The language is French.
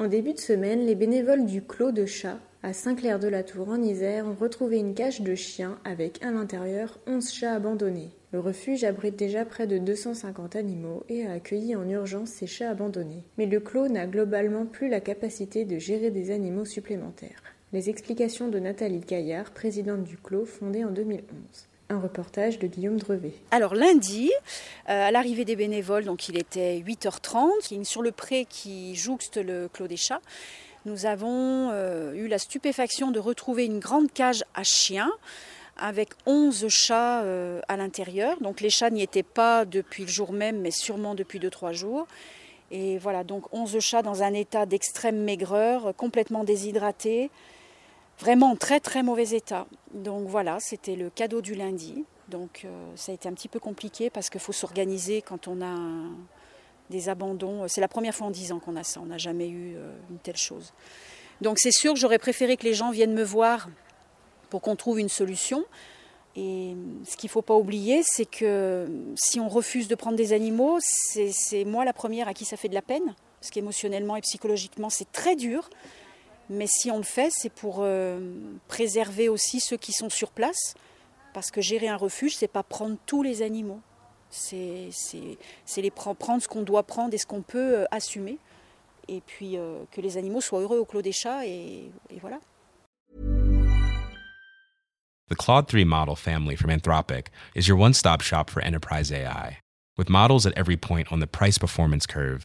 En début de semaine, les bénévoles du Clos de Chat à Saint-Clair-de-la-Tour en Isère ont retrouvé une cage de chiens avec à l'intérieur 11 chats abandonnés. Le refuge abrite déjà près de 250 animaux et a accueilli en urgence ces chats abandonnés. Mais le Clos n'a globalement plus la capacité de gérer des animaux supplémentaires. Les explications de Nathalie Gaillard, présidente du Clos fondé en 2011. Un reportage de Guillaume Drevet. Alors lundi, euh, à l'arrivée des bénévoles, donc il était 8h30, sur le pré qui jouxte le Clos des Chats, nous avons euh, eu la stupéfaction de retrouver une grande cage à chiens avec 11 chats euh, à l'intérieur. Donc les chats n'y étaient pas depuis le jour même, mais sûrement depuis 2-3 jours. Et voilà, donc 11 chats dans un état d'extrême maigreur, complètement déshydratés, vraiment en très très mauvais état. Donc voilà, c'était le cadeau du lundi. Donc euh, ça a été un petit peu compliqué parce qu'il faut s'organiser quand on a des abandons. C'est la première fois en 10 ans qu'on a ça, on n'a jamais eu euh, une telle chose. Donc c'est sûr que j'aurais préféré que les gens viennent me voir pour qu'on trouve une solution. Et ce qu'il ne faut pas oublier, c'est que si on refuse de prendre des animaux, c'est moi la première à qui ça fait de la peine, parce qu'émotionnellement et psychologiquement, c'est très dur. Mais si on le fait, c'est pour euh, préserver aussi ceux qui sont sur place, parce que gérer un refuge, c'est pas prendre tous les animaux. C'est les pre- prendre ce qu'on doit prendre et ce qu'on peut euh, assumer. Et puis euh, que les animaux soient heureux au clos des chats, et, et voilà. The Claude 3 model family from Anthropic is your one stop shop for enterprise AI. With models at every point on the price performance curve,